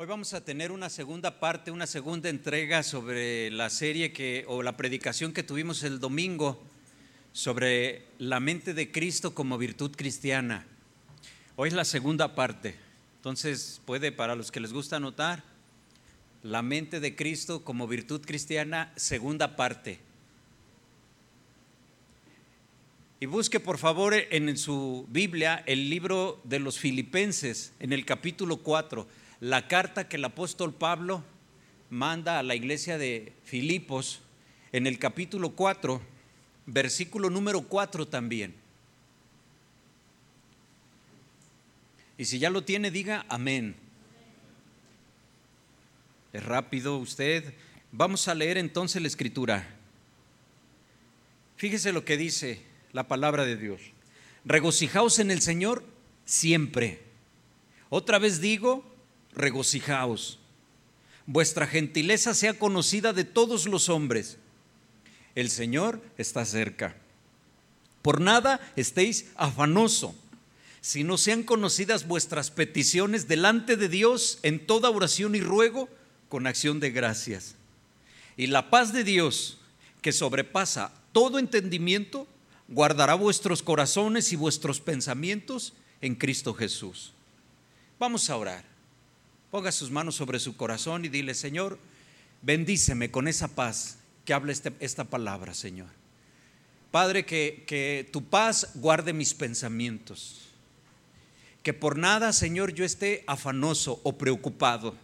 Hoy vamos a tener una segunda parte, una segunda entrega sobre la serie que o la predicación que tuvimos el domingo sobre la mente de Cristo como virtud cristiana. Hoy es la segunda parte. Entonces, puede para los que les gusta anotar la mente de Cristo como virtud cristiana, segunda parte. Y busque por favor en su Biblia el libro de los Filipenses en el capítulo 4 la carta que el apóstol Pablo manda a la iglesia de Filipos en el capítulo 4, versículo número 4 también. Y si ya lo tiene, diga amén. Es rápido usted. Vamos a leer entonces la escritura. Fíjese lo que dice la palabra de Dios. Regocijaos en el Señor siempre. Otra vez digo, regocijaos. Vuestra gentileza sea conocida de todos los hombres. El Señor está cerca. Por nada estéis afanoso, no sean conocidas vuestras peticiones delante de Dios en toda oración y ruego con acción de gracias. Y la paz de Dios, que sobrepasa todo entendimiento, guardará vuestros corazones y vuestros pensamientos en Cristo Jesús. Vamos a orar. Ponga sus manos sobre su corazón y dile, Señor, bendíceme con esa paz que habla este, esta palabra, Señor. Padre, que, que tu paz guarde mis pensamientos. Que por nada, Señor, yo esté afanoso o preocupado.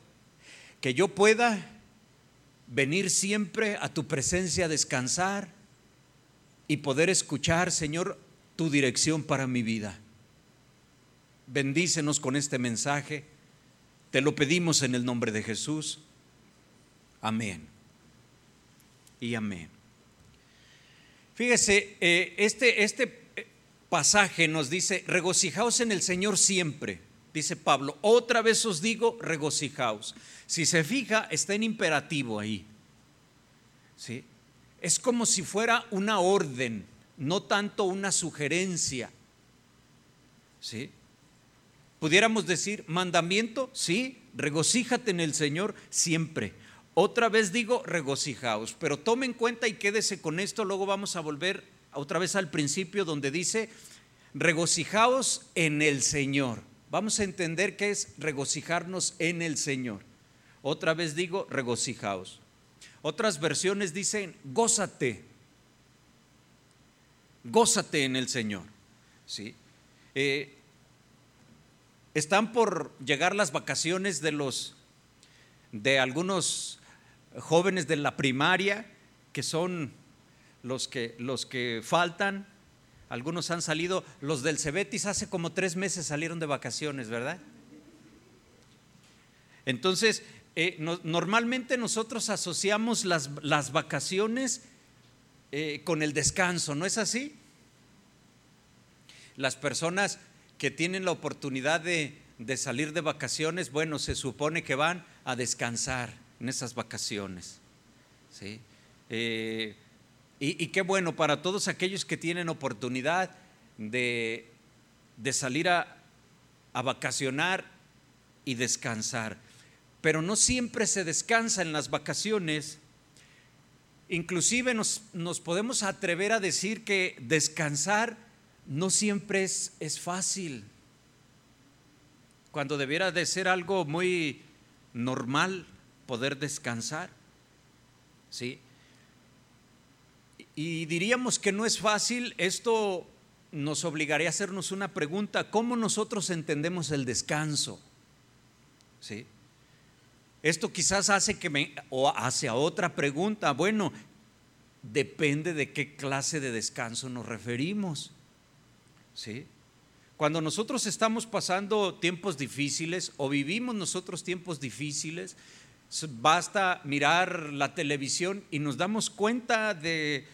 Que yo pueda venir siempre a tu presencia a descansar y poder escuchar, Señor, tu dirección para mi vida. Bendícenos con este mensaje te lo pedimos en el nombre de Jesús. Amén. Y amén. Fíjese, eh, este, este eh, pasaje nos dice, regocijaos en el Señor siempre, dice Pablo. Otra vez os digo, regocijaos. Si se fija, está en imperativo ahí. ¿Sí? Es como si fuera una orden, no tanto una sugerencia. ¿Sí? Pudiéramos decir, mandamiento, sí, regocíjate en el Señor siempre. Otra vez digo, regocijaos, pero tome en cuenta y quédese con esto, luego vamos a volver otra vez al principio donde dice, regocijaos en el Señor. Vamos a entender qué es regocijarnos en el Señor. Otra vez digo, regocijaos. Otras versiones dicen, gózate. Gózate en el Señor. ¿Sí? Eh, están por llegar las vacaciones de los de algunos jóvenes de la primaria que son los que los que faltan. Algunos han salido, los del Cebetis hace como tres meses salieron de vacaciones, ¿verdad? Entonces, eh, normalmente nosotros asociamos las, las vacaciones eh, con el descanso, ¿no es así? Las personas que tienen la oportunidad de, salir de vacaciones, bueno, se supone que van a descansar en esas vacaciones. ¿sí? Eh, y, qué bueno para todos aquellos que tienen oportunidad de, salir a, vacacionar y descansar. Pero no siempre se descansa en las vacaciones. Inclusive nos, nos podemos atrever a decir que descansar no siempre es, es fácil. Cuando debiera de ser algo muy normal poder descansar. ¿Sí? Y diríamos que no es fácil, esto nos obligaría a hacernos una pregunta, ¿cómo nosotros entendemos el descanso? ¿Sí? Esto quizás hace que me o hace a otra pregunta, bueno, depende de qué clase de descanso nos referimos. ¿Sí? Cuando nosotros estamos pasando tiempos difíciles o vivimos nosotros tiempos difíciles, basta mirar la televisión y nos damos cuenta de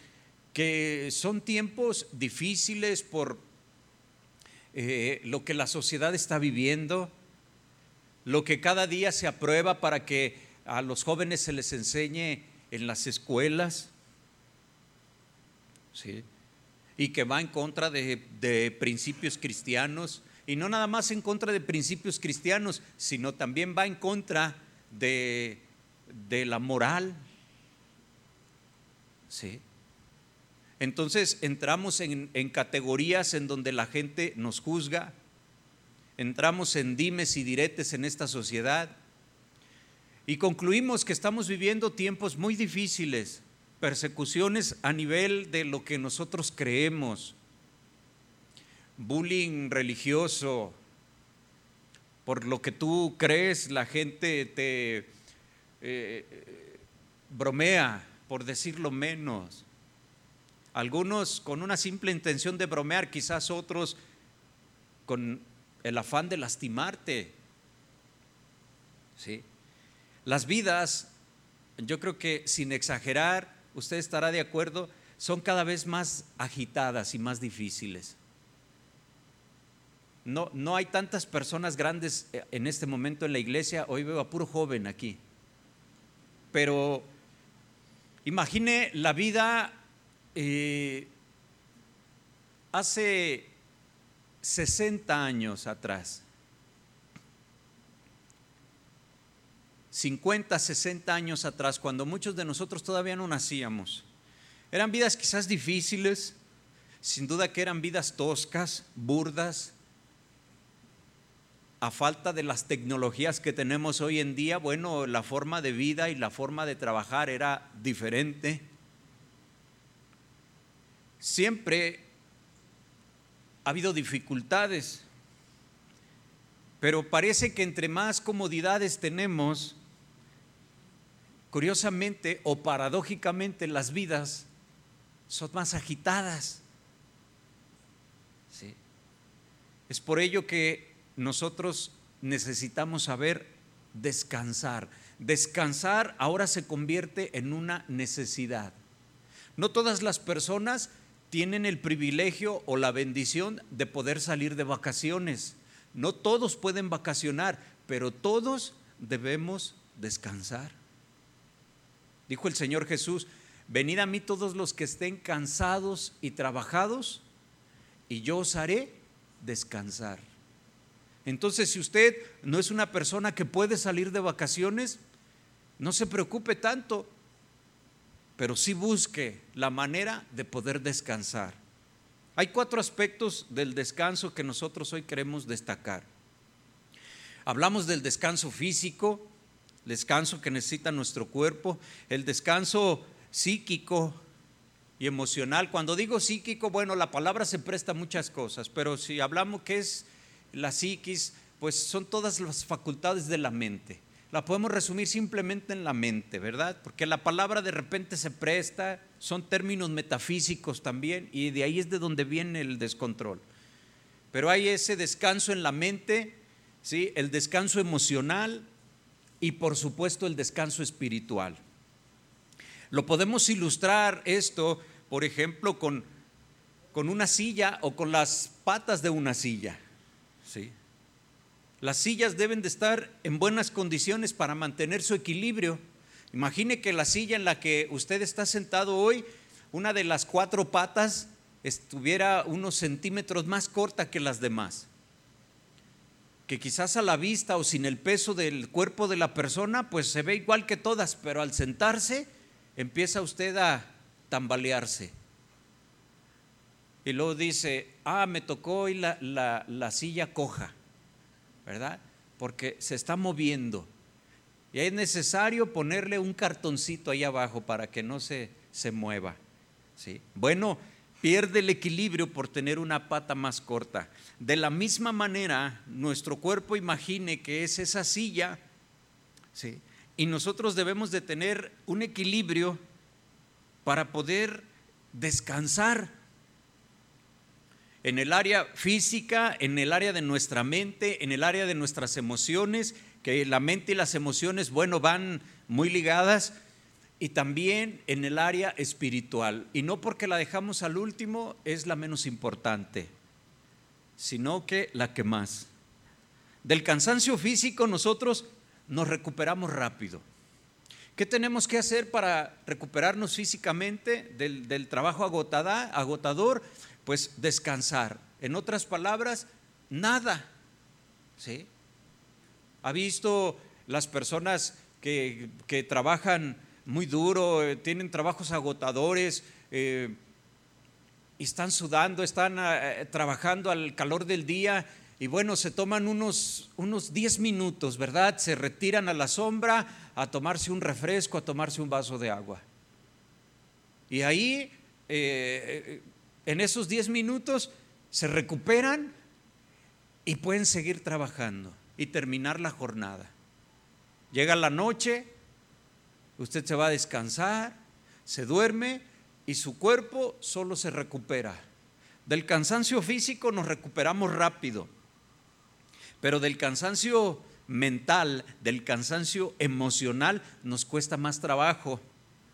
que son tiempos difíciles por eh, lo que la sociedad está viviendo, lo que cada día se aprueba para que a los jóvenes se les enseñe en las escuelas. ¿sí? Y que va en contra de, principios cristianos, Y no nada más en contra de principios cristianos, sino también va en contra de, la moral. ¿Sí? Entonces entramos en, en, categorías en donde la gente nos juzga, entramos en dimes y diretes en esta sociedad y concluimos que estamos viviendo tiempos muy difíciles, persecuciones a nivel de lo que nosotros creemos, bullying religioso, por lo que tú crees, la gente te eh, bromea, por decirlo menos. Algunos con una simple intención de bromear, quizás otros con el afán de lastimarte. ¿Sí? Las vidas, yo creo que sin exagerar, usted estará de acuerdo, son cada vez más agitadas y más difíciles. No, no hay tantas personas grandes eh, en este momento en la iglesia, hoy veo a puro joven aquí. Pero imagine la vida eh, hace 60 años atrás, 50, 60 años atrás, cuando muchos de nosotros todavía no nacíamos. Eran vidas quizás difíciles, sin duda que eran vidas toscas, burdas, a falta de las tecnologías que tenemos hoy en día, bueno, la forma de vida y la forma de trabajar era diferente siempre ha habido dificultades, pero parece que entre más comodidades tenemos, curiosamente o paradójicamente las vidas son más agitadas. Es por ello que nosotros necesitamos saber descansar. Descansar ahora se convierte en una necesidad. No todas las personas tienen el privilegio o la bendición de poder salir de vacaciones. No todos pueden vacacionar, pero todos debemos descansar. Dijo el Señor Jesús, venid a mí todos los que estén cansados y trabajados, y yo os haré descansar. Entonces, si usted no es una persona que puede salir de vacaciones, no se preocupe tanto, pero sí busque la manera de poder descansar. Hay cuatro aspectos del descanso que nosotros hoy queremos destacar. Hablamos del descanso físico, descanso que necesita nuestro cuerpo, el descanso psíquico y emocional. Cuando digo psíquico, bueno, la palabra se presta a muchas cosas, pero si hablamos que es la psiquis, pues son todas las facultades de la mente la podemos resumir simplemente en la mente, ¿verdad? Porque la palabra de repente se presta, son términos metafísicos también, y de ahí es de donde viene el descontrol. Pero hay ese descanso en la mente, ¿sí? el descanso emocional y por supuesto el descanso espiritual. Lo podemos ilustrar esto, por ejemplo, con, con una silla o con las patas de una silla. ¿sí? Las sillas deben de estar en buenas condiciones para mantener su equilibrio. Imagine que la silla en la que usted está sentado hoy, una de las cuatro patas estuviera unos centímetros más corta que las demás. Que quizás a la vista o sin el peso del cuerpo de la persona, pues se ve igual que todas, pero al sentarse empieza usted a tambalearse. Y luego dice, ah, me tocó hoy la, la, la silla coja. ¿verdad? Porque se está moviendo. Y es necesario ponerle un cartoncito ahí abajo para que no se, se mueva. ¿sí? Bueno, pierde el equilibrio por tener una pata más corta. De la misma manera, nuestro cuerpo imagine que es esa silla, ¿sí? y nosotros debemos de tener un equilibrio para poder descansar en el área física, en el área de nuestra mente, en el área de nuestras emociones, que la mente y las emociones, bueno, van muy ligadas, y también en el área espiritual. Y no porque la dejamos al último es la menos importante, sino que la que más. Del cansancio físico nosotros nos recuperamos rápido. ¿Qué tenemos que hacer para recuperarnos físicamente del, del trabajo agotada, agotador? pues descansar. En otras palabras, nada. ¿Sí? ¿Ha visto las personas que, trabajan muy duro, eh, tienen trabajos agotadores, eh, y están sudando, están eh, trabajando al calor del día y bueno, se toman unos, unos 10 minutos, ¿verdad? Se retiran a la sombra a tomarse un refresco, a tomarse un vaso de agua. Y ahí, en esos 10 minutos, se recuperan y pueden seguir trabajando y terminar la jornada. Llega la noche, usted se va a descansar, se duerme y su cuerpo solo se recupera. Del cansancio físico nos recuperamos rápido, pero del cansancio mental, del cansancio emocional nos cuesta más trabajo,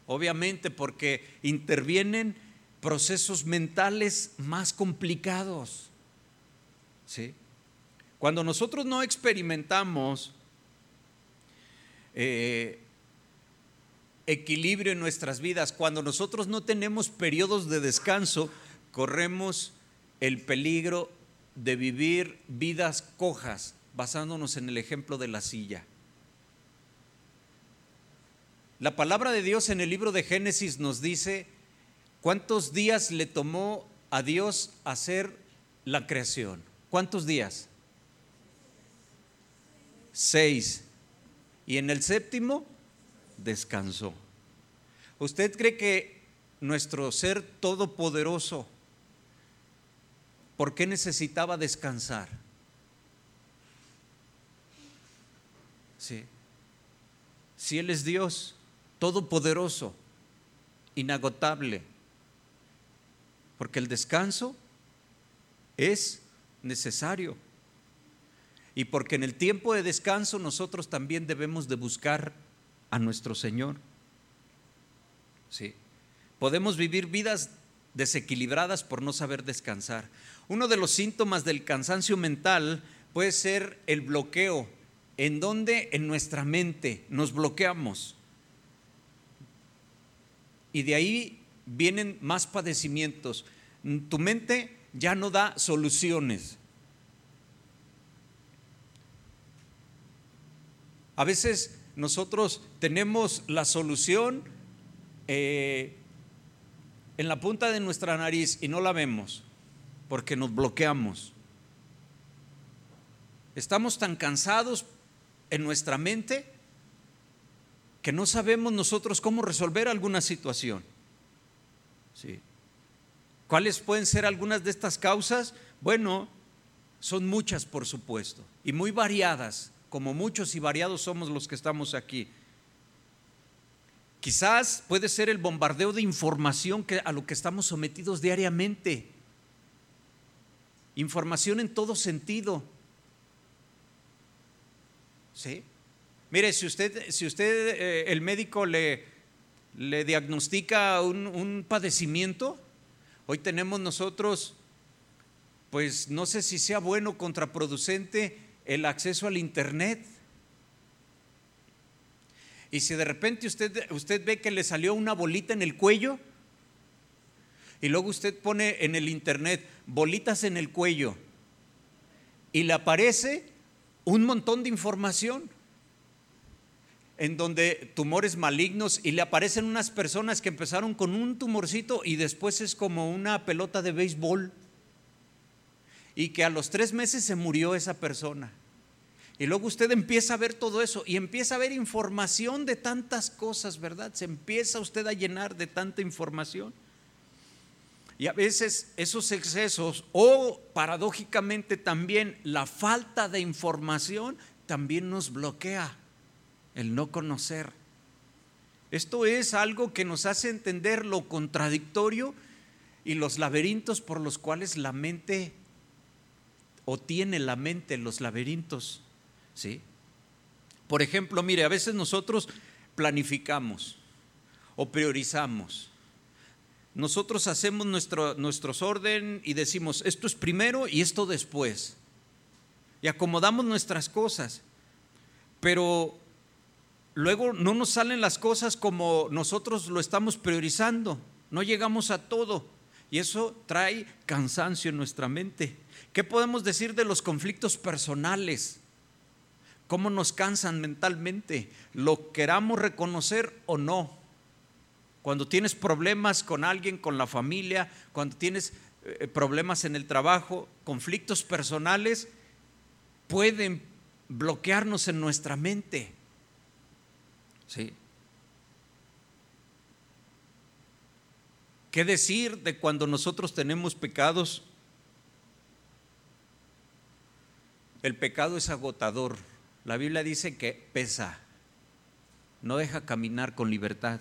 obviamente porque intervienen procesos mentales más complicados. ¿Sí? Cuando nosotros no experimentamos eh, equilibrio en nuestras vidas, cuando nosotros no tenemos periodos de descanso, corremos el peligro de vivir vidas cojas, basándonos en el ejemplo de la silla. La palabra de Dios en el libro de Génesis nos dice cuántos días le tomó a Dios hacer la creación. ¿Cuántos días? Seis y en el séptimo descansó. ¿Usted cree que nuestro ser todopoderoso, por qué necesitaba descansar? Sí. Si Él es Dios, todopoderoso, inagotable, porque el descanso es necesario y porque en el tiempo de descanso nosotros también debemos de buscar a nuestro Señor. Sí. Podemos vivir vidas desequilibradas por no saber descansar. Uno de los síntomas del cansancio mental puede ser el bloqueo, en donde en nuestra mente nos bloqueamos. Y de ahí vienen más padecimientos. Tu mente ya no da soluciones. A veces nosotros tenemos la solución eh, en la punta de nuestra nariz y no la vemos porque nos bloqueamos. Estamos tan cansados en nuestra mente que no sabemos nosotros cómo resolver alguna situación. ¿Sí? ¿Cuáles pueden ser algunas de estas causas? Bueno, son muchas, por supuesto, y muy variadas como muchos y variados somos los que estamos aquí. Quizás puede ser el bombardeo de información que, a lo que estamos sometidos diariamente. Información en todo sentido. ¿Sí? Mire, si usted, si usted eh, el médico le, le diagnostica un, un padecimiento, hoy tenemos nosotros, pues no sé si sea bueno o contraproducente, el acceso al Internet. Y si de repente usted, usted ve que le salió una bolita en el cuello, y luego usted pone en el Internet bolitas en el cuello, y le aparece un montón de información en donde tumores malignos y le aparecen unas personas que empezaron con un tumorcito y después es como una pelota de béisbol y que a los tres meses se murió esa persona. Y luego usted empieza a ver todo eso y empieza a ver información de tantas cosas, ¿verdad? Se empieza usted a llenar de tanta información. Y a veces esos excesos o paradójicamente también la falta de información también nos bloquea el no conocer. Esto es algo que nos hace entender lo contradictorio y los laberintos por los cuales la mente o tiene la mente los laberintos ¿sí? Por ejemplo, mire, a veces nosotros planificamos o priorizamos. Nosotros hacemos nuestro, nuestros orden y decimos, esto es primero y esto después. Y acomodamos nuestras cosas. Pero luego no nos salen las cosas como nosotros lo estamos priorizando. No llegamos a todo. Y eso trae cansancio en nuestra mente. ¿Qué podemos decir de los conflictos personales? ¿Cómo nos cansan mentalmente? ¿Lo queramos reconocer o no? Cuando tienes problemas con alguien, con la familia, cuando tienes eh, problemas en el trabajo, conflictos personales, pueden bloquearnos en nuestra mente. ¿Sí? ¿Qué decir de cuando nosotros tenemos pecados? El pecado es agotador. La Biblia dice que pesa, no deja caminar con libertad.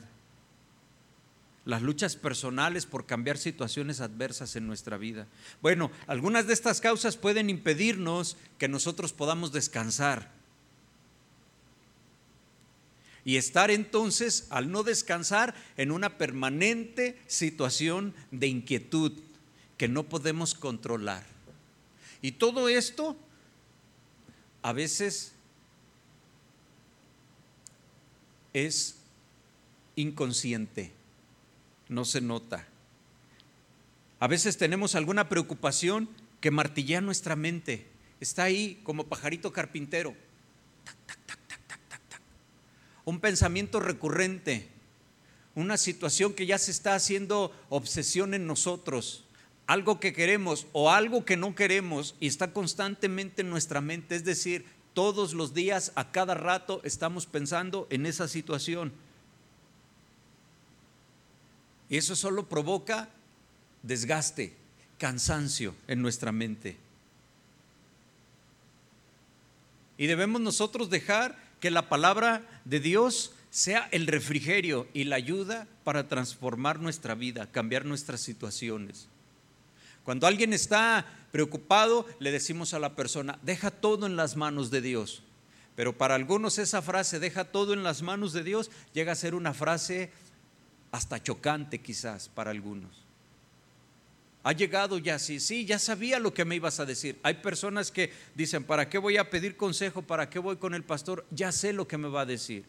Las luchas personales por cambiar situaciones adversas en nuestra vida. Bueno, algunas de estas causas pueden impedirnos que nosotros podamos descansar. Y estar entonces, al no descansar, en una permanente situación de inquietud que no podemos controlar. Y todo esto a veces es inconsciente, no se nota. A veces tenemos alguna preocupación que martillea nuestra mente. Está ahí como pajarito carpintero. Un pensamiento recurrente, una situación que ya se está haciendo obsesión en nosotros, algo que queremos o algo que no queremos y está constantemente en nuestra mente. Es decir, todos los días, a cada rato, estamos pensando en esa situación. Y eso solo provoca desgaste, cansancio en nuestra mente. Y debemos nosotros dejar que la palabra de Dios sea el refrigerio y la ayuda para transformar nuestra vida, cambiar nuestras situaciones. Cuando alguien está preocupado, le decimos a la persona, deja todo en las manos de Dios. Pero para algunos esa frase, deja todo en las manos de Dios, llega a ser una frase hasta chocante quizás para algunos. Ha llegado ya así, sí, ya sabía lo que me ibas a decir. Hay personas que dicen, ¿para qué voy a pedir consejo? ¿Para qué voy con el pastor? Ya sé lo que me va a decir.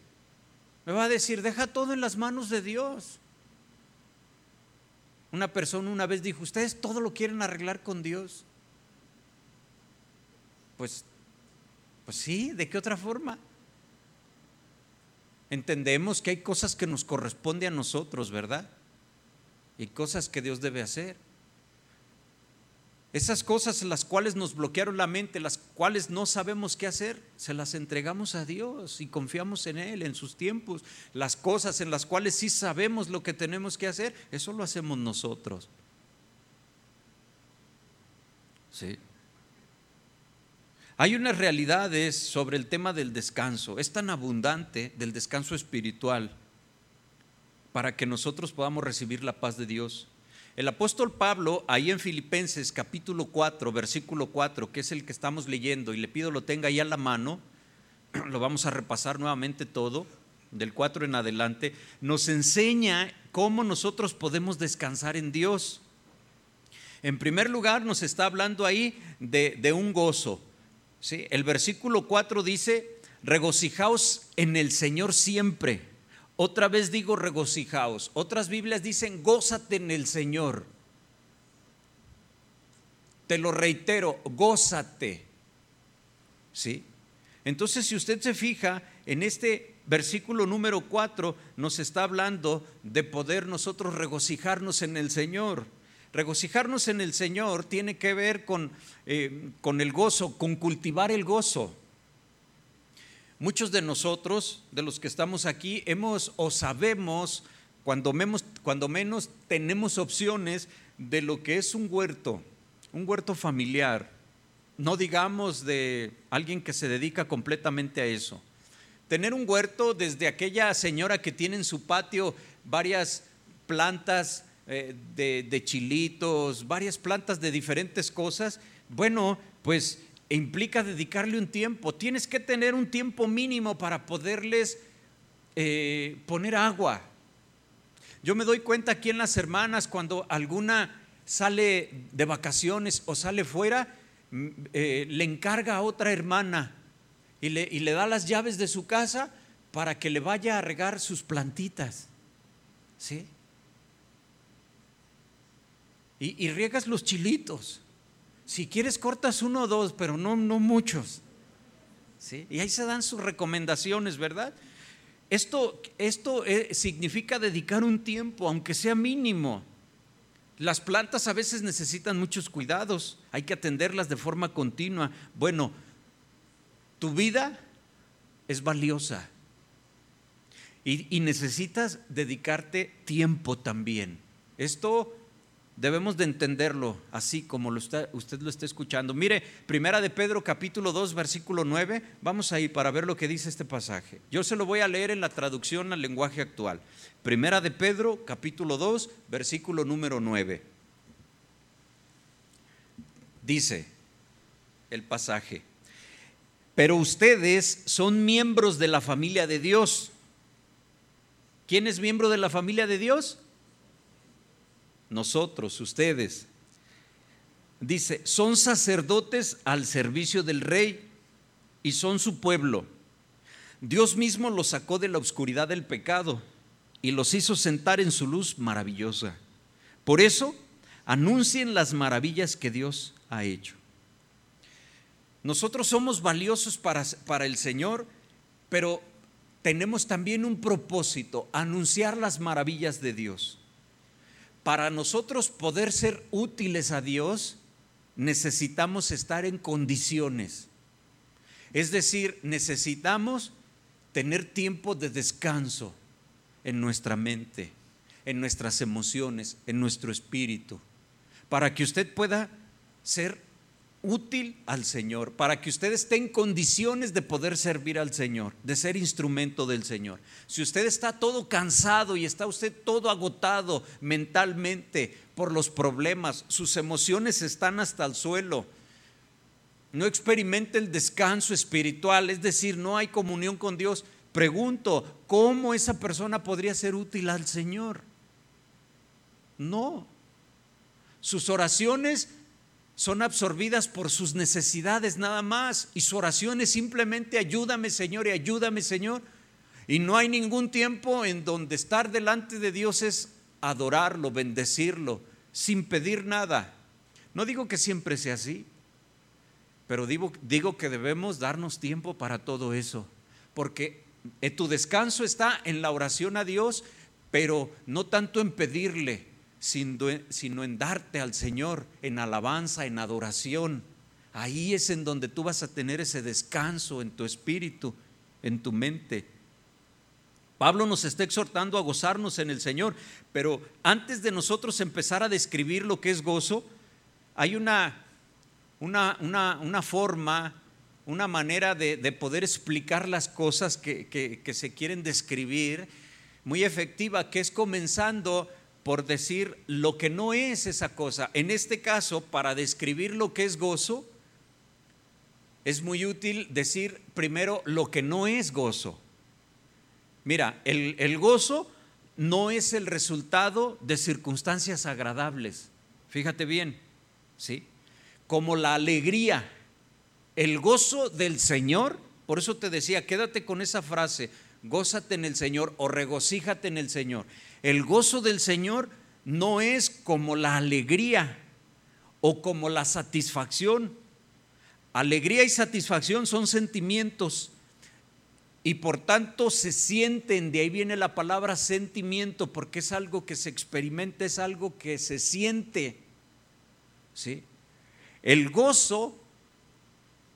Me va a decir, deja todo en las manos de Dios. Una persona una vez dijo, ¿ustedes todo lo quieren arreglar con Dios? Pues, pues sí, ¿de qué otra forma? Entendemos que hay cosas que nos corresponde a nosotros, ¿verdad? Y cosas que Dios debe hacer. Esas cosas las cuales nos bloquearon la mente, las cuales no sabemos qué hacer, se las entregamos a Dios y confiamos en Él, en sus tiempos. Las cosas en las cuales sí sabemos lo que tenemos que hacer, eso lo hacemos nosotros. Sí. Hay unas realidades sobre el tema del descanso. Es tan abundante del descanso espiritual para que nosotros podamos recibir la paz de Dios. El apóstol Pablo, ahí en Filipenses capítulo 4, versículo 4, que es el que estamos leyendo, y le pido lo tenga ahí a la mano, lo vamos a repasar nuevamente todo, del 4 en adelante, nos enseña cómo nosotros podemos descansar en Dios. En primer lugar, nos está hablando ahí de, un gozo. ¿sí? El versículo 4 dice, regocijaos en el Señor siempre. Otra vez digo regocijaos. Otras Biblias dicen gózate en el Señor. Te lo reitero, gózate. ¿Sí? Entonces, si usted se fija en este versículo número 4, nos está hablando de poder nosotros regocijarnos en el Señor. Regocijarnos en el Señor tiene que ver con, eh, con el gozo, con cultivar el gozo. Muchos de nosotros, de los que estamos aquí, hemos o sabemos, cuando menos, cuando menos tenemos opciones de lo que es un huerto, un huerto familiar, no digamos de alguien que se dedica completamente a eso. Tener un huerto desde aquella señora que tiene en su patio varias plantas eh, de chilitos, varias plantas de diferentes cosas, bueno, pues implica dedicarle un tiempo. Tienes que tener un tiempo mínimo para poderles eh, poner agua. Yo me doy cuenta aquí en las hermanas cuando alguna sale de vacaciones o sale fuera, mm, eh, le encarga a otra hermana y le, y le da las llaves de su casa para que le vaya a regar sus plantitas. ¿Sí? y, riegas los chilitos. Si quieres cortas uno o dos, pero no, no muchos. ¿Sí? Y ahí se dan sus recomendaciones, ¿verdad? Esto, esto eh, significa dedicar un tiempo, aunque sea mínimo. Las plantas a veces necesitan muchos cuidados, hay que atenderlas de forma continua. Bueno, tu vida es valiosa y, y necesitas dedicarte tiempo también. Esto Debemos de entenderlo así como usted lo está escuchando. Mire, Primera de Pedro capítulo 2 versículo 9, vamos a ir para ver lo que dice este pasaje. Yo se lo voy a leer en la traducción al lenguaje actual. Primera de Pedro capítulo 2 versículo número 9. Dice el pasaje, pero ustedes son miembros de la familia de Dios. ¿Quién es miembro de la familia de Dios? Nosotros, ustedes. Dice, son sacerdotes al servicio del rey y son su pueblo. Dios mismo los sacó de la oscuridad del pecado y los hizo sentar en su luz maravillosa. Por eso, anuncien las maravillas que Dios ha hecho. Nosotros somos valiosos para, para el Señor, pero tenemos también un propósito, anunciar las maravillas de Dios para nosotros poder ser útiles a Dios, necesitamos estar en condiciones. Es decir, necesitamos tener tiempo de descanso en nuestra mente, en nuestras emociones, en nuestro espíritu, para que usted pueda ser útil al Señor, para que usted esté en condiciones de poder servir al Señor, de ser instrumento del Señor. Si usted está todo cansado y está usted todo agotado mentalmente por los problemas, sus emociones están hasta el suelo, no experimenta el descanso espiritual, es decir, no hay comunión con Dios, pregunto, ¿cómo esa persona podría ser útil al Señor? No. Sus oraciones son absorbidas por sus necesidades nada más y su oración es simplemente ayúdame Señor y ayúdame Señor. Y no hay ningún tiempo en donde estar delante de Dios es adorarlo, bendecirlo, sin pedir nada. No digo que siempre sea así, pero digo, digo que debemos darnos tiempo para todo eso, porque eh, tu descanso está en la oración a Dios, pero no tanto en pedirle, sino en darte al Señor, en alabanza, en adoración. Ahí es en donde tú vas a tener ese descanso en tu espíritu, en tu mente. Pablo nos está exhortando a gozarnos en el Señor, pero antes de nosotros empezar a describir lo que es gozo, hay una, una, una, forma, una manera de, poder explicar las cosas que, que se quieren describir muy efectiva, que es comenzando por decir lo que no es esa cosa. En este caso, para describir lo que es gozo, es muy útil decir primero lo que no es gozo. Mira, el, gozo no es el resultado de circunstancias agradables. Fíjate bien, ¿sí? Como la alegría, el gozo del Señor, por eso te decía, quédate con esa frase, gózate en el Señor o regocíjate en el Señor. El gozo del Señor no es como la alegría o como la satisfacción. Alegría y satisfacción son sentimientos y por tanto se sienten, de ahí viene la palabra sentimiento, porque es algo que se experimenta, es algo que se siente. ¿Sí? El gozo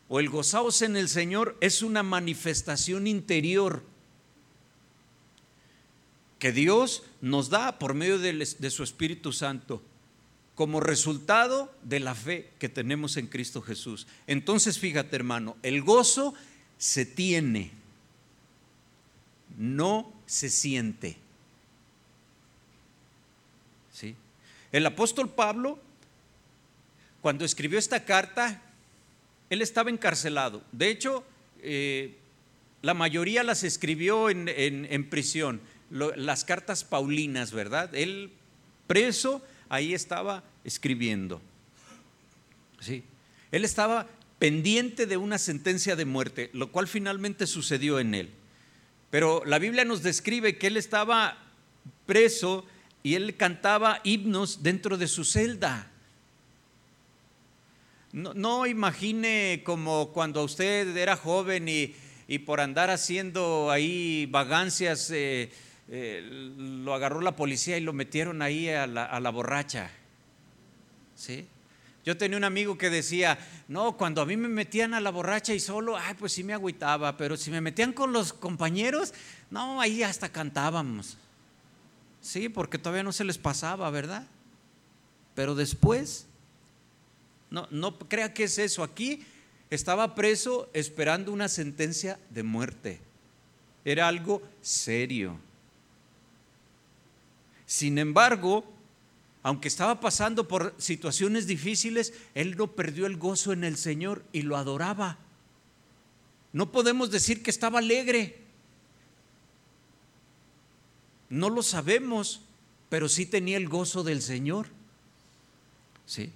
o el gozaos en el Señor es una manifestación interior que Dios nos da por medio de, su Espíritu Santo como resultado de la fe que tenemos en Cristo Jesús. Entonces, fíjate hermano, el gozo se tiene, no se siente. ¿Sí? El apóstol Pablo, cuando escribió esta carta, él estaba encarcelado. De hecho, eh, la mayoría las escribió en prisión las cartas paulinas, ¿verdad? Él preso, ahí estaba escribiendo. ¿Sí? Él estaba pendiente de una sentencia de muerte, lo cual finalmente sucedió en él. Pero la Biblia nos describe que él estaba preso y él cantaba himnos dentro de su celda. No, imagine como cuando usted era joven y, por andar haciendo ahí vagancias, eh, eh, lo agarró la policía y lo metieron ahí a la, a la borracha. ¿Sí? Yo tenía un amigo que decía, no, cuando a mí me metían a la borracha y solo, ay, pues sí me agüitaba, pero si me metían con los compañeros, no, ahí hasta cantábamos. Sí, porque todavía no se les pasaba, ¿verdad? Pero después, no, no crea que es eso. Aquí estaba preso esperando una sentencia de muerte. Era algo serio. Sin embargo, aunque estaba pasando por situaciones difíciles, él no perdió el gozo en el Señor y lo adoraba. No podemos decir que estaba alegre. No lo sabemos, pero sí tenía el gozo del Señor. ¿Sí?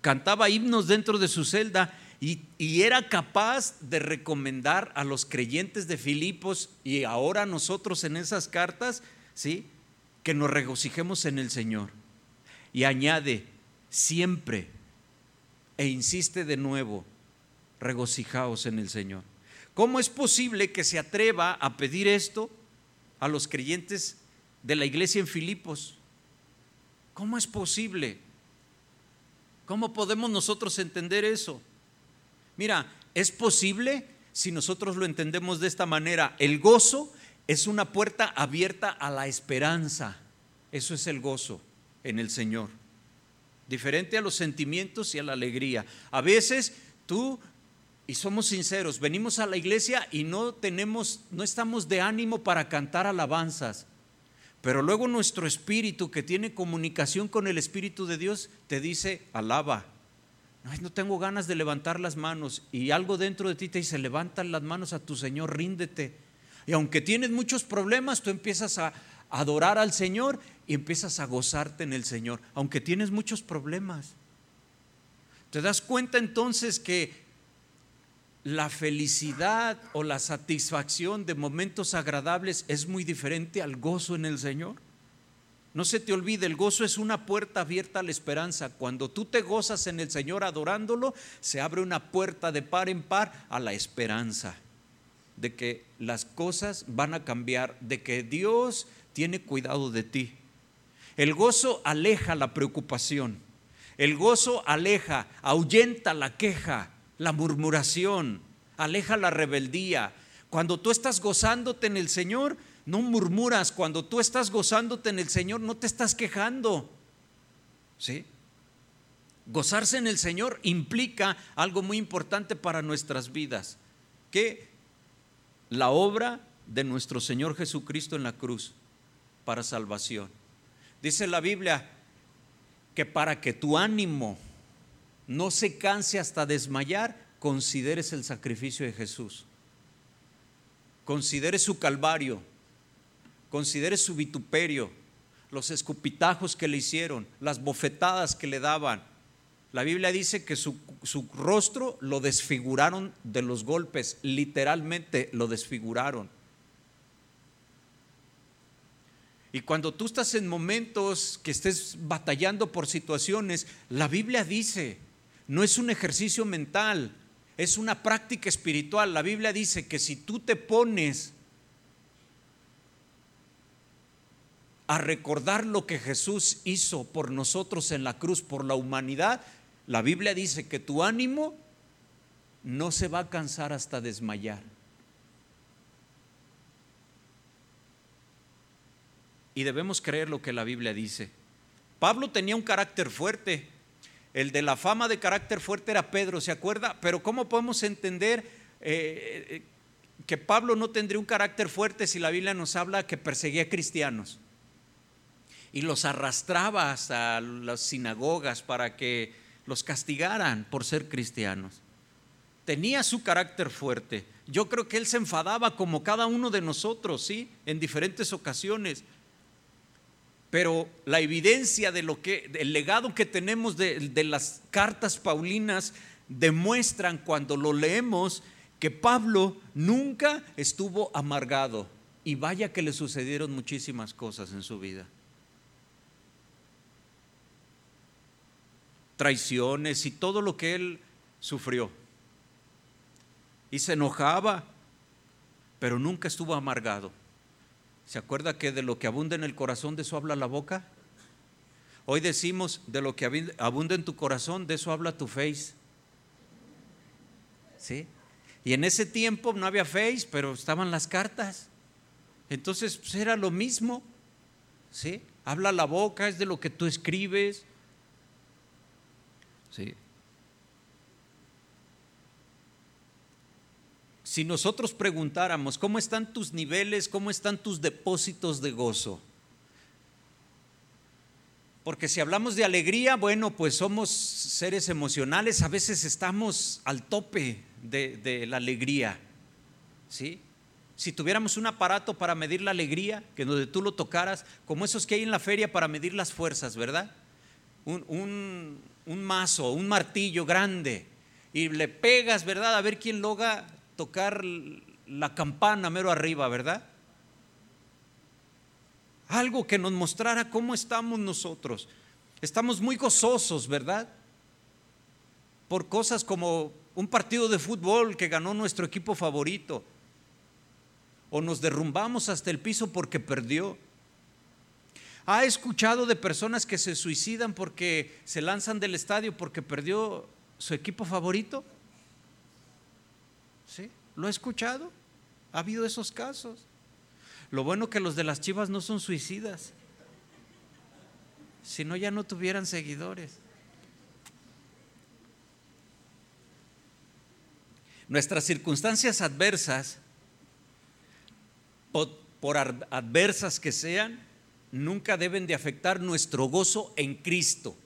Cantaba himnos dentro de su celda y, era capaz de recomendar a los creyentes de Filipos y ahora nosotros en esas cartas, ¿sí? Que nos regocijemos en el Señor y añade siempre e insiste de nuevo, regocijaos en el Señor. ¿Cómo es posible que se atreva a pedir esto a los creyentes de la iglesia en Filipos? ¿Cómo es posible? ¿Cómo podemos nosotros entender eso? Mira, es posible si nosotros lo entendemos de esta manera. El gozo es una puerta abierta a la esperanza. Eso es el gozo en el Señor. Diferente a los sentimientos y a la alegría. A veces tú, y somos sinceros, venimos a la iglesia y no tenemos, no estamos de ánimo para cantar alabanzas. Pero luego nuestro espíritu que tiene comunicación con el Espíritu de Dios te dice, alaba. No, no tengo ganas de levantar las manos. Y algo dentro de ti te dice, levantan las manos a tu Señor, ríndete. Y aunque tienes muchos problemas, tú empiezas a adorar al Señor y empiezas a gozarte en el Señor, aunque tienes muchos problemas. Te das cuenta entonces que la felicidad o la satisfacción de momentos agradables es muy diferente al gozo en el Señor. No se te olvide, el gozo es una puerta abierta a la esperanza. Cuando tú te gozas en el Señor adorándolo, se abre una puerta de par en par a la esperanza de que las cosas van a cambiar, de que Dios tiene cuidado de ti. El gozo aleja la preocupación. El gozo aleja, ahuyenta la queja, la murmuración, aleja la rebeldía. Cuando tú estás gozándote en el Señor, no murmuras. Cuando tú estás gozándote en el Señor, no te estás quejando. ¿Sí? Gozarse en el Señor implica algo muy importante para nuestras vidas, que la obra de nuestro Señor Jesucristo en la cruz para salvación. Dice la Biblia que para que tu ánimo no se canse hasta desmayar, consideres el sacrificio de Jesús. Consideres su calvario, consideres su vituperio, los escupitajos que le hicieron, las bofetadas que le daban. La Biblia dice que su, rostro lo desfiguraron de los golpes, literalmente lo desfiguraron. Y cuando tú estás en momentos que estés batallando por situaciones, la Biblia dice, no es un ejercicio mental, es una práctica espiritual. La Biblia dice que si tú te pones a recordar lo que Jesús hizo por nosotros en la cruz, por la humanidad, la Biblia dice que tu ánimo no se va a cansar hasta desmayar. y debemos creer lo que la Biblia dice. Pablo tenía un carácter fuerte. El de la fama de carácter fuerte era Pedro, ¿se acuerda? Pero ¿cómo podemos entender eh, eh, que Pablo no tendría un carácter fuerte si la Biblia nos habla que perseguía cristianos? Y los arrastraba hasta las sinagogas para que los castigaran por ser cristianos. Tenía su carácter fuerte. Yo creo que él se enfadaba como cada uno de nosotros, ¿sí? En diferentes ocasiones pero la evidencia de lo que, el legado que tenemos de, las cartas paulinas demuestran cuando lo leemos que Pablo nunca estuvo amargado y vaya que le sucedieron muchísimas cosas en su vida. Traiciones y todo lo que él sufrió. Y se enojaba, pero nunca estuvo amargado. ¿Se acuerda que de lo que abunda en el corazón, de eso habla la boca? Hoy decimos, de lo que abunda en tu corazón, de eso habla tu face. ¿Sí? Y en ese tiempo no había face, pero estaban las cartas. Entonces pues, era lo mismo. ¿Sí? Habla la boca, es de lo que tú escribes. ¿Sí? Si nosotros preguntáramos, ¿cómo están tus niveles? ¿Cómo están tus depósitos de gozo? Porque si hablamos de alegría, bueno, pues somos seres emocionales, a veces estamos al tope de, la alegría. ¿Sí? Si tuviéramos un aparato para medir la alegría, que donde tú lo tocaras, como esos que hay en la feria para medir las fuerzas, ¿verdad? Un, un mazo, un martillo grande, y le pegas, ¿verdad? A ver quién logra tocar la campana mero arriba, ¿verdad? Algo que nos mostrara cómo estamos nosotros. Estamos muy gozosos, ¿verdad? Por cosas como un partido de fútbol que ganó nuestro equipo favorito. O nos derrumbamos hasta el piso porque perdió. ¿Ha escuchado de personas que se suicidan porque se lanzan del estadio porque perdió su equipo favorito? ¿Sí? ¿Lo ha escuchado? ¿Ha habido esos casos? Lo bueno que los de las chivas no son suicidas. Si no, ya no tuvieran seguidores. Nuestras circunstancias adversas, por, adversas que sean, nunca deben de afectar nuestro gozo en Cristo.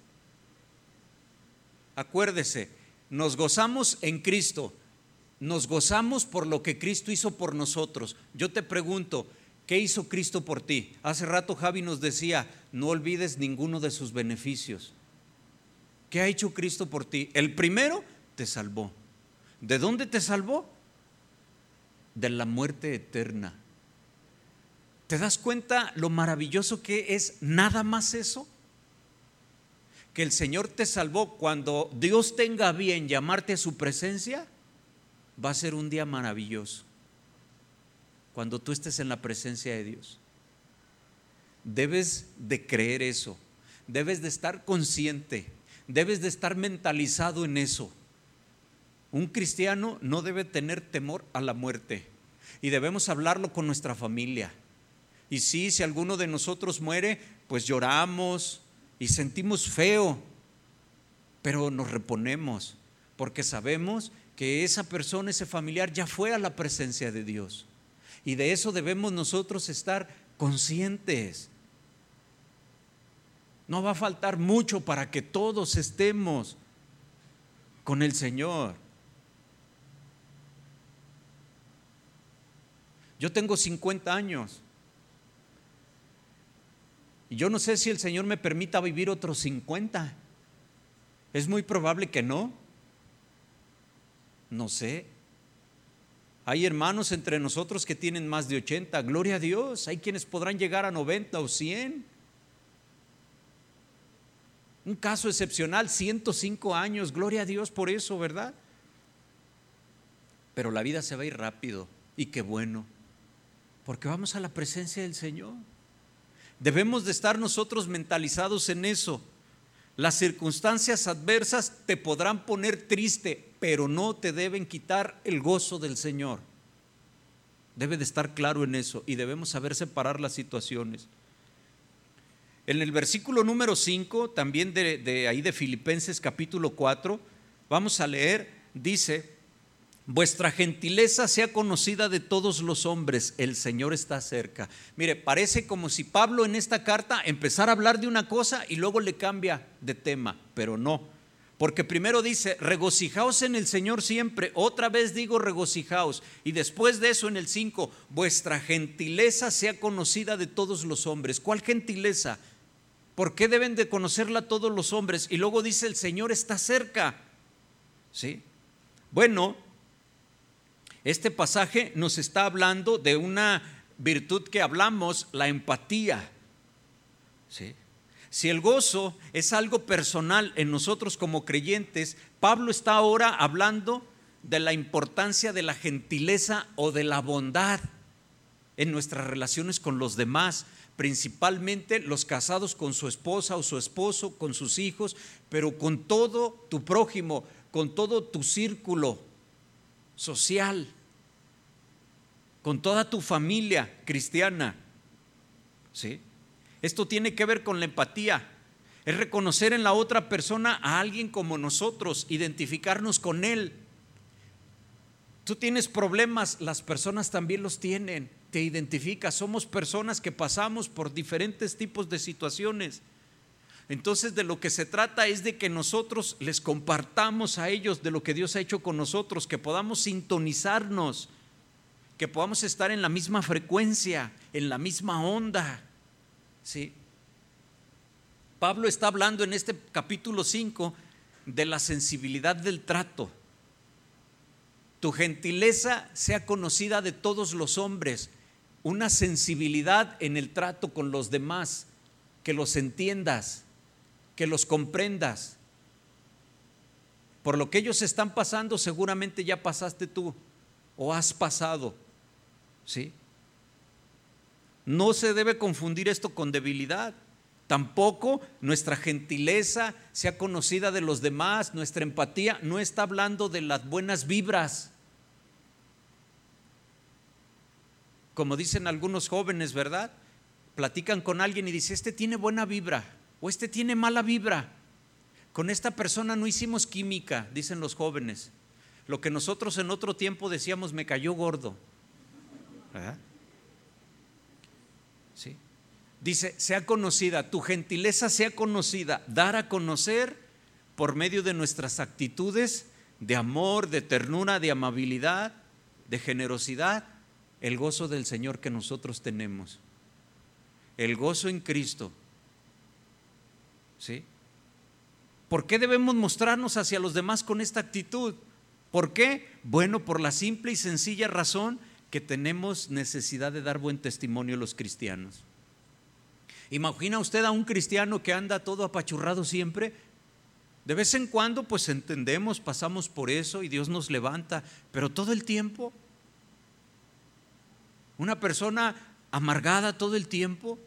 Acuérdese, nos gozamos en Cristo, nos gozamos por lo que Cristo hizo por nosotros. Yo te pregunto, ¿Qué hizo Cristo por ti? Hace rato Javi nos decía, no olvides ninguno de sus beneficios. ¿Qué ha hecho Cristo por ti? El primero te salvó. ¿De dónde te salvó? De la muerte eterna. ¿Te das cuenta lo maravilloso que es nada más eso? Que el Señor te salvó cuando Dios tenga bien llamarte a su presencia, va a ser un día maravilloso cuando tú estés en la presencia de Dios. Debes de creer eso, debes de estar consciente, debes de estar mentalizado en eso. Un cristiano no debe tener temor a la muerte y debemos hablarlo con nuestra familia. Y sí, si alguno de nosotros muere, pues lloramos y sentimos feo, pero nos reponemos porque sabemos que esa persona, ese familiar ya fue a la presencia de Dios. Y de eso debemos nosotros estar conscientes. No va a faltar mucho para que todos estemos con el Señor. Yo tengo 50 años. Y yo no sé si el Señor me permita vivir otros 50. Es muy probable que no. No sé. Hay hermanos entre nosotros que tienen más de 80, gloria a Dios. Hay quienes podrán llegar a 90 o 100. Un caso excepcional, 105 años, gloria a Dios por eso, ¿verdad? Pero la vida se va a ir rápido y qué bueno, porque vamos a la presencia del Señor. Debemos de estar nosotros mentalizados en eso. Las circunstancias adversas te podrán poner triste, pero no te deben quitar el gozo del Señor. Debe de estar claro en eso y debemos saber separar las situaciones. En el versículo número 5, también de, ahí de Filipenses capítulo 4, vamos a leer, dice, Vuestra gentileza sea conocida de todos los hombres, el Señor está cerca. Mire, parece como si Pablo en esta carta empezara a hablar de una cosa y luego le cambia de tema, pero no. Porque primero dice, regocijaos en el Señor siempre, otra vez digo regocijaos, y después de eso en el 5, vuestra gentileza sea conocida de todos los hombres. ¿Cuál gentileza? ¿Por qué deben de conocerla todos los hombres? Y luego dice, el Señor está cerca. ¿Sí? Bueno, este pasaje nos está hablando de una virtud que hablamos, la empatía. Si el gozo es algo personal en nosotros como creyentes, Pablo está ahora hablando de la importancia de la gentileza o de la bondad en nuestras relaciones con los demás, principalmente los casados con su esposa o su esposo, con sus hijos, pero con todo tu prójimo, con todo tu círculo social, con toda tu familia cristiana. ¿Sí? Esto tiene que ver con la empatía. Es reconocer en la otra persona a alguien como nosotros, identificarnos con él. Tú tienes problemas, las personas también los tienen te identifica. Somos personas que pasamos por diferentes tipos de situaciones. Entonces de lo que se trata es de que nosotros les compartamos a ellos de lo que Dios ha hecho con nosotros, que podamos sintonizarnos, que podamos estar en la misma frecuencia, en la misma onda. ¿Sí? Pablo está hablando en este capítulo 5 de la sensibilidad del trato. Tu gentileza sea conocida de todos los hombres una sensibilidad en el trato con los demás, que los entiendas, que los comprendas. Por lo que ellos están pasando, seguramente ya pasaste tú o has pasado. ¿Sí? No se debe confundir esto con debilidad. Tampoco nuestra gentileza sea conocida de los demás, nuestra empatía no está hablando de las buenas vibras. como dicen algunos jóvenes, ¿verdad? Platican con alguien y dice, este tiene buena vibra o este tiene mala vibra. Con esta persona no hicimos química, dicen los jóvenes. Lo que nosotros en otro tiempo decíamos, me cayó gordo. ¿Sí? Dice, sea conocida, tu gentileza sea conocida, dar a conocer por medio de nuestras actitudes de amor, de ternura, de amabilidad, de generosidad el gozo del Señor que nosotros tenemos. El gozo en Cristo. ¿Sí? ¿Por qué debemos mostrarnos hacia los demás con esta actitud? ¿Por qué? Bueno, por la simple y sencilla razón que tenemos necesidad de dar buen testimonio a los cristianos. ¿Imagina usted a un cristiano que anda todo apachurrado siempre? De vez en cuando pues entendemos, pasamos por eso y Dios nos levanta, pero todo el tiempo una persona amargada todo el tiempo,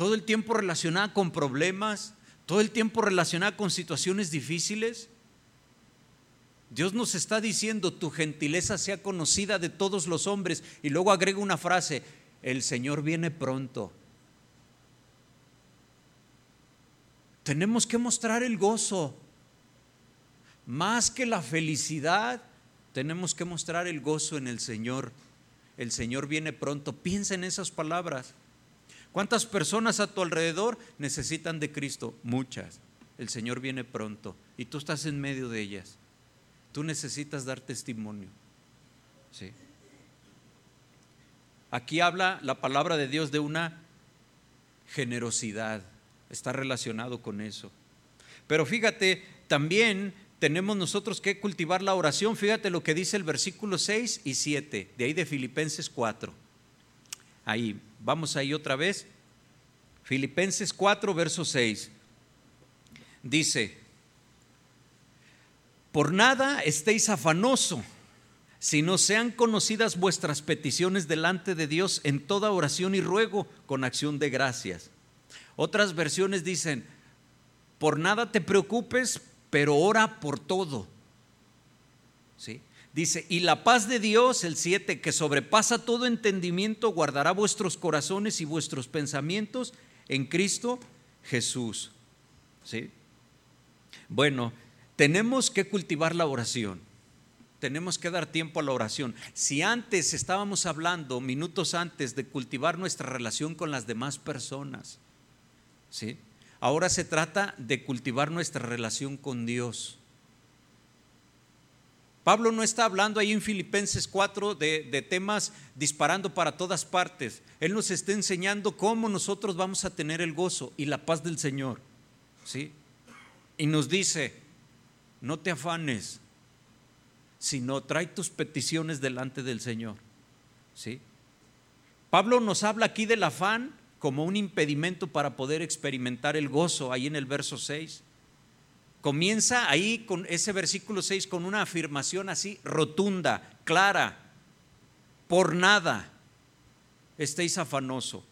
todo el tiempo relacionada con problemas, todo el tiempo relacionada con situaciones difíciles. Dios nos está diciendo, tu gentileza sea conocida de todos los hombres. Y luego agrega una frase, el Señor viene pronto. Tenemos que mostrar el gozo. Más que la felicidad, tenemos que mostrar el gozo en el Señor el Señor viene pronto. Piensa en esas palabras. ¿Cuántas personas a tu alrededor necesitan de Cristo? Muchas. El Señor viene pronto y tú estás en medio de ellas. Tú necesitas dar testimonio. ¿Sí? Aquí habla la palabra de Dios de una generosidad. Está relacionado con eso. Pero fíjate, también tenemos nosotros que cultivar la oración. Fíjate lo que dice el versículo 6 y 7, de ahí de Filipenses 4. Ahí, vamos ahí otra vez. Filipenses 4, verso 6. Dice, por nada estéis afanoso, sino sean conocidas vuestras peticiones delante de Dios en toda oración y ruego con acción de gracias. Otras versiones dicen, por nada te preocupes, pero ora por todo. Dice, y la paz de Dios, el 7, que sobrepasa todo entendimiento, guardará vuestros corazones y vuestros pensamientos en Cristo Jesús. ¿Sí? Bueno, tenemos que cultivar la oración. Tenemos que dar tiempo a la oración. Si antes estábamos hablando, minutos antes, de cultivar nuestra relación con las demás personas, ¿sí? Ahora se trata de cultivar nuestra relación con Dios. Pablo no está hablando ahí en Filipenses 4 de, temas disparando para todas partes. Él nos está enseñando cómo nosotros vamos a tener el gozo y la paz del Señor. ¿sí? Y nos dice, no te afanes, sino trae tus peticiones delante del Señor. ¿sí? Pablo nos habla aquí del afán como un impedimento para poder experimentar el gozo, ahí en el verso 6. Comienza ahí con ese versículo 6 con una afirmación así rotunda, clara. Por nada estéis afanoso.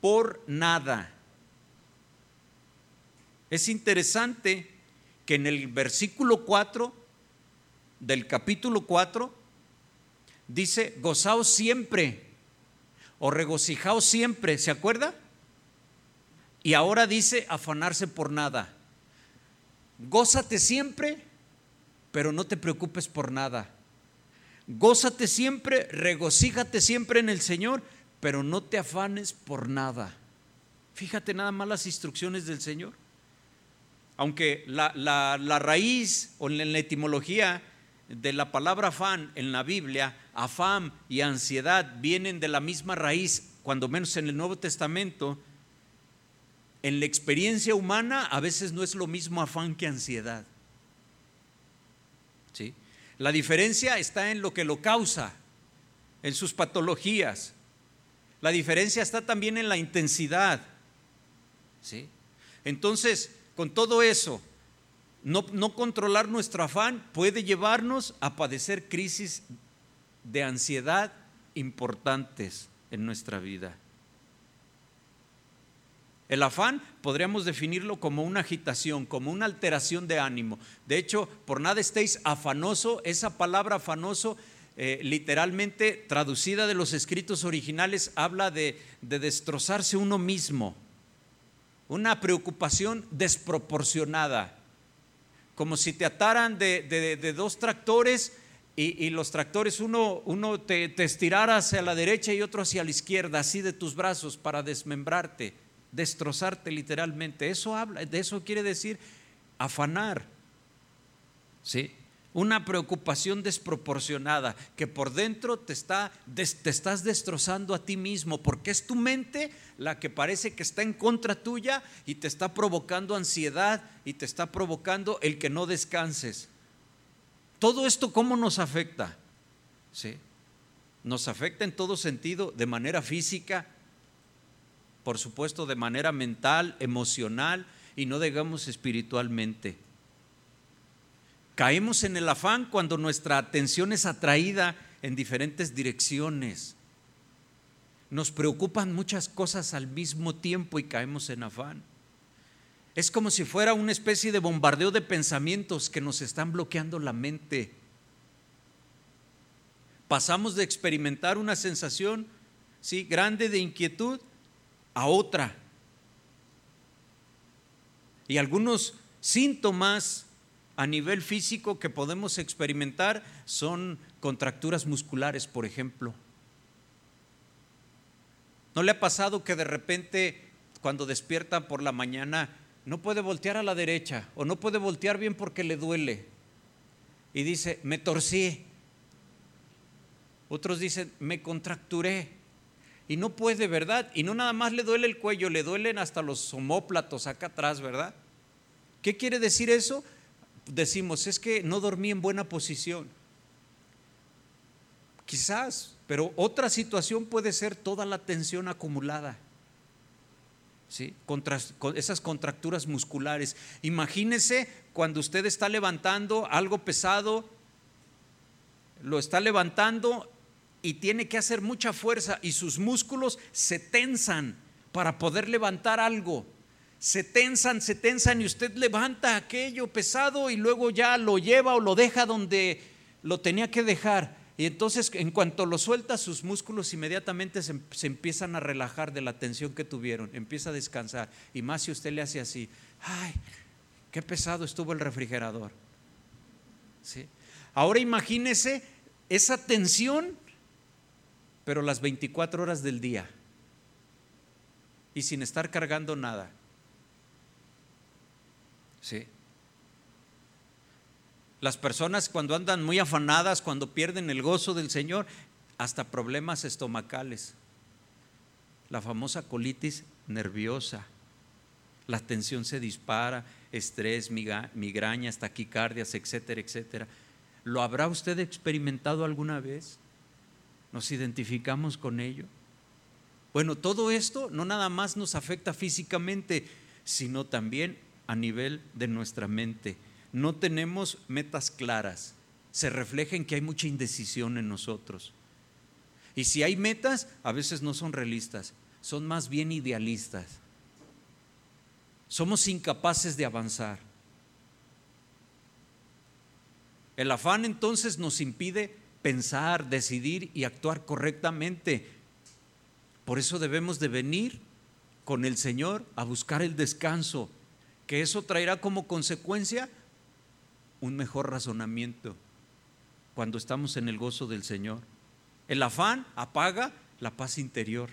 Por nada. Es interesante que en el versículo 4 del capítulo 4 dice, gozaos siempre o regocijaos siempre, ¿se acuerda? Y ahora dice, afanarse por nada. Gózate siempre, pero no te preocupes por nada. Gózate siempre, regocíjate siempre en el Señor, pero no te afanes por nada. Fíjate nada más las instrucciones del Señor. Aunque la, la raíz o en la etimología de la palabra afán en la Biblia, afán y ansiedad vienen de la misma raíz, cuando menos en el Nuevo Testamento, en la experiencia humana a veces no es lo mismo afán que ansiedad. ¿Sí? La diferencia está en lo que lo causa, en sus patologías. La diferencia está también en la intensidad. ¿Sí? Entonces, con todo eso, no, no, controlar nuestro afán puede llevarnos a padecer crisis de ansiedad importantes en nuestra vida. El afán podríamos definirlo como una agitación, como una alteración de ánimo. De hecho, por nada estéis afanoso, esa palabra afanoso eh, literalmente traducida de los escritos originales habla de, destrozarse uno mismo, una preocupación desproporcionada, como si te ataran de, dos tractores y, los tractores uno, uno te, te estirara hacia la derecha y otro hacia la izquierda, así de tus brazos para desmembrarte destrozarte literalmente. Eso habla, de eso quiere decir afanar. ¿Sí? Una preocupación desproporcionada que por dentro te, está, te estás destrozando a ti mismo, porque es tu mente la que parece que está en contra tuya y te está provocando ansiedad y te está provocando el que no descanses. Todo esto, ¿cómo nos afecta? ¿Sí? Nos afecta en todo sentido, de manera física, por supuesto de manera mental, emocional y no digamos espiritualmente. Caemos en el afán cuando nuestra atención es atraída en diferentes direcciones. Nos preocupan muchas cosas al mismo tiempo y caemos en afán. Es como si fuera una especie de bombardeo de pensamientos que nos están bloqueando la mente. Pasamos de experimentar una sensación sí, grande de inquietud a otra. Y algunos síntomas a nivel físico que podemos experimentar son contracturas musculares, por ejemplo. ¿No le ha pasado que de repente cuando despierta por la mañana no puede voltear a la derecha o no puede voltear bien porque le duele? Y dice, me torcí. Otros dicen, me contracturé y no puede, ¿verdad? Y no nada más le duele el cuello, le duelen hasta los homóplatos acá atrás, ¿verdad? ¿Qué quiere decir eso? Decimos, es que no dormí en buena posición. Quizás, pero otra situación puede ser toda la tensión acumulada. ¿Sí? Contra, esas contracturas musculares. Imagínese cuando usted está levantando algo pesado, lo está levantando y tiene que hacer mucha fuerza y sus músculos se tensan para poder levantar algo. Se tensan, se tensan y usted levanta aquello pesado y luego ya lo lleva o lo deja donde lo tenía que dejar. Y entonces en cuanto lo suelta, sus músculos inmediatamente se, se, empiezan a relajar de la tensión que tuvieron, empieza a descansar. Y más si usted le hace así, ay, qué pesado estuvo el refrigerador. ¿Sí? Ahora imagínese esa tensión pero las 24 horas del día y sin estar cargando nada. ¿Sí? Las personas cuando andan muy afanadas, cuando pierden el gozo del Señor, hasta problemas estomacales. La famosa colitis nerviosa. La tensión se dispara, estrés, migrañas, taquicardias, etcétera, etcétera. ¿Lo habrá usted experimentado alguna vez? ¿Nos identificamos con ello? Bueno, todo esto no nada más nos afecta físicamente, sino también a nivel de nuestra mente. No tenemos metas claras. Se refleja en que hay mucha indecisión en nosotros. Y si hay metas, a veces no son realistas, son más bien idealistas. Somos incapaces de avanzar. El afán entonces nos impide pensar, decidir y actuar correctamente. Por eso debemos de venir con el Señor a buscar el descanso, que eso traerá como consecuencia un mejor razonamiento cuando estamos en el gozo del Señor. El afán apaga la paz interior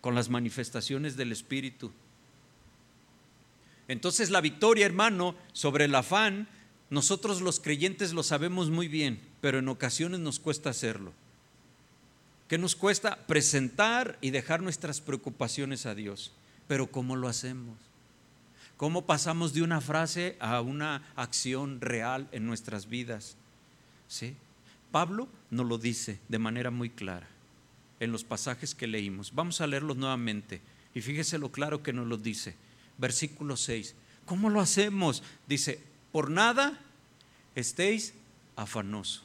con las manifestaciones del Espíritu. Entonces la victoria, hermano, sobre el afán, nosotros los creyentes lo sabemos muy bien, pero en ocasiones nos cuesta hacerlo. ¿Qué nos cuesta? Presentar y dejar nuestras preocupaciones a Dios. Pero ¿cómo lo hacemos? ¿Cómo pasamos de una frase a una acción real en nuestras vidas? ¿Sí? Pablo nos lo dice de manera muy clara en los pasajes que leímos. Vamos a leerlos nuevamente y fíjese lo claro que nos lo dice. Versículo 6. ¿Cómo lo hacemos? Dice, por nada estéis afanosos.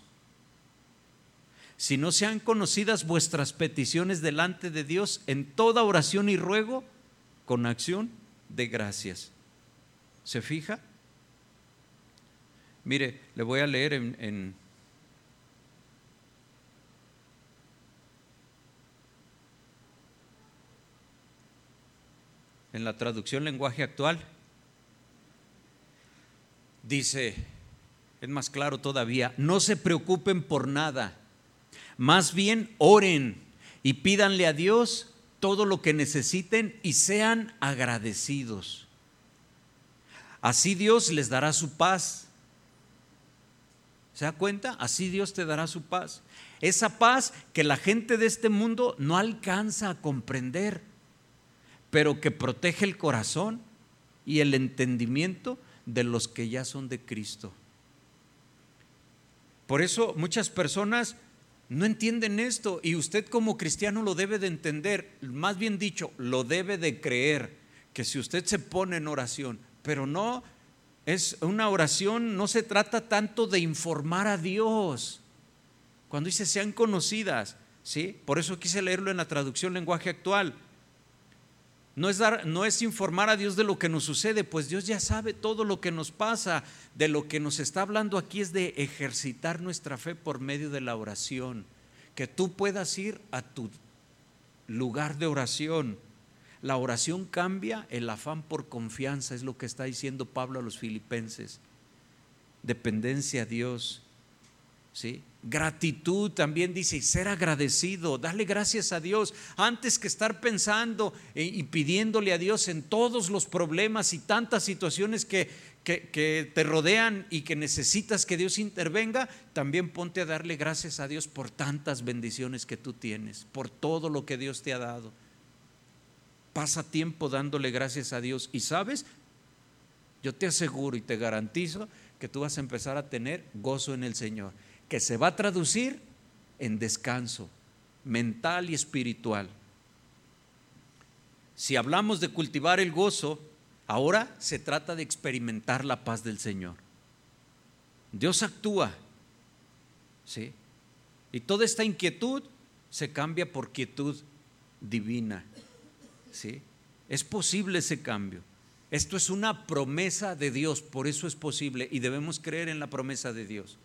Si no sean conocidas vuestras peticiones delante de Dios en toda oración y ruego con acción de gracias. ¿Se fija? Mire, le voy a leer en, en en la traducción lenguaje actual, dice, es más claro todavía, no se preocupen por nada, más bien oren y pídanle a Dios todo lo que necesiten y sean agradecidos. Así Dios les dará su paz. ¿Se da cuenta? Así Dios te dará su paz. Esa paz que la gente de este mundo no alcanza a comprender pero que protege el corazón y el entendimiento de los que ya son de Cristo. Por eso muchas personas no entienden esto y usted como cristiano lo debe de entender, más bien dicho, lo debe de creer, que si usted se pone en oración, pero no es una oración, no se trata tanto de informar a Dios. Cuando dice sean conocidas, ¿sí? Por eso quise leerlo en la traducción lenguaje actual no es, dar, no es informar a Dios de lo que nos sucede, pues Dios ya sabe todo lo que nos pasa. De lo que nos está hablando aquí es de ejercitar nuestra fe por medio de la oración. Que tú puedas ir a tu lugar de oración. La oración cambia el afán por confianza, es lo que está diciendo Pablo a los filipenses. Dependencia a Dios. ¿Sí? Gratitud también dice, ser agradecido, darle gracias a Dios, antes que estar pensando y pidiéndole a Dios en todos los problemas y tantas situaciones que, que, te rodean y que necesitas que Dios intervenga, también ponte a darle gracias a Dios por tantas bendiciones que tú tienes, por todo lo que Dios te ha dado. Pasa tiempo dándole gracias a Dios y sabes, yo te aseguro y te garantizo que tú vas a empezar a tener gozo en el Señor que se va a traducir en descanso mental y espiritual. Si hablamos de cultivar el gozo, ahora se trata de experimentar la paz del Señor. Dios actúa, ¿sí? Y toda esta inquietud se cambia por quietud divina, ¿sí? Es posible ese cambio. Esto es una promesa de Dios, por eso es posible y debemos creer en la promesa de Dios.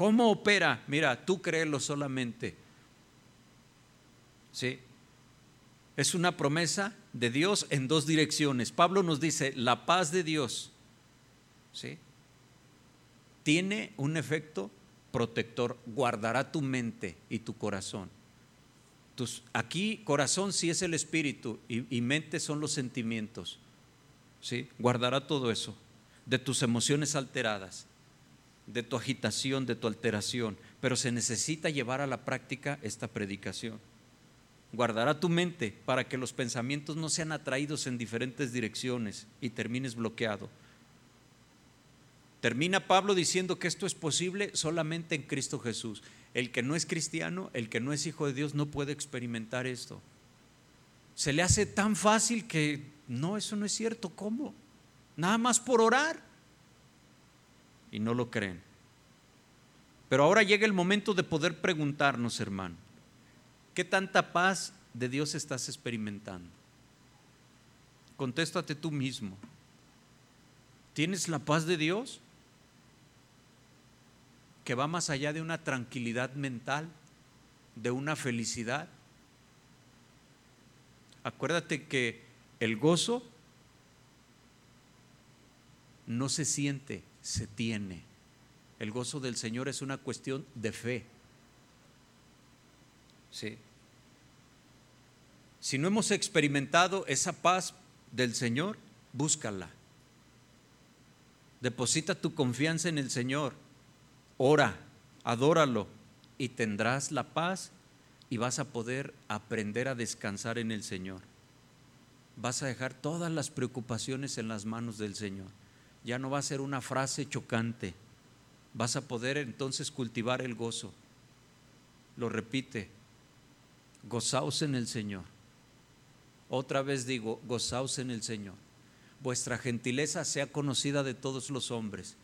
¿Cómo opera? Mira, tú créelo solamente. ¿Sí? Es una promesa de Dios en dos direcciones. Pablo nos dice, la paz de Dios, ¿sí? Tiene un efecto protector, guardará tu mente y tu corazón. aquí corazón sí es el espíritu y, y mente son los sentimientos. ¿sí? Guardará todo eso de tus emociones alteradas de tu agitación, de tu alteración, pero se necesita llevar a la práctica esta predicación. Guardará tu mente para que los pensamientos no sean atraídos en diferentes direcciones y termines bloqueado. Termina Pablo diciendo que esto es posible solamente en Cristo Jesús. el que no es cristiano, el que no es hijo de Dios, no puede experimentar esto. Se le hace tan fácil que no, eso no es cierto. ¿Cómo? Nada más por orar. Y no lo creen. Pero ahora llega el momento de poder preguntarnos, hermano, ¿qué tanta paz de Dios estás experimentando? Contéstate tú mismo. ¿Tienes la paz de Dios? Que va más allá de una tranquilidad mental, de una felicidad. Acuérdate que el gozo no se siente, se tiene. El gozo del Señor es una cuestión de fe. Sí. Si no hemos experimentado esa paz del Señor, búscala. Deposita tu confianza en el Señor. Ora, adóralo y tendrás la paz y vas a poder aprender a descansar en el Señor. Vas a dejar todas las preocupaciones en las manos del Señor. Ya no va a ser una frase chocante. Vas a poder entonces cultivar el gozo. Lo repite, gozaos en el Señor. Otra vez digo, gozaos en el Señor vuestra gentileza sea conocida de todos los hombres.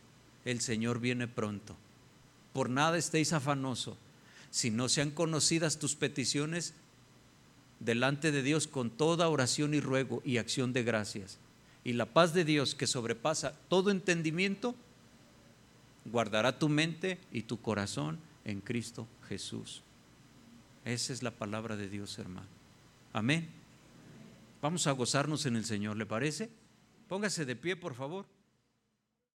El Señor viene pronto. Por nada estéis afanoso. Si no sean conocidas tus peticiones delante de Dios con toda oración y ruego y acción de gracias. Y la paz de Dios que sobrepasa todo entendimiento, guardará tu mente y tu corazón en Cristo Jesús. Esa es la palabra de Dios, hermano. Amén. Vamos a gozarnos en el Señor, ¿le parece? Póngase de pie, por favor.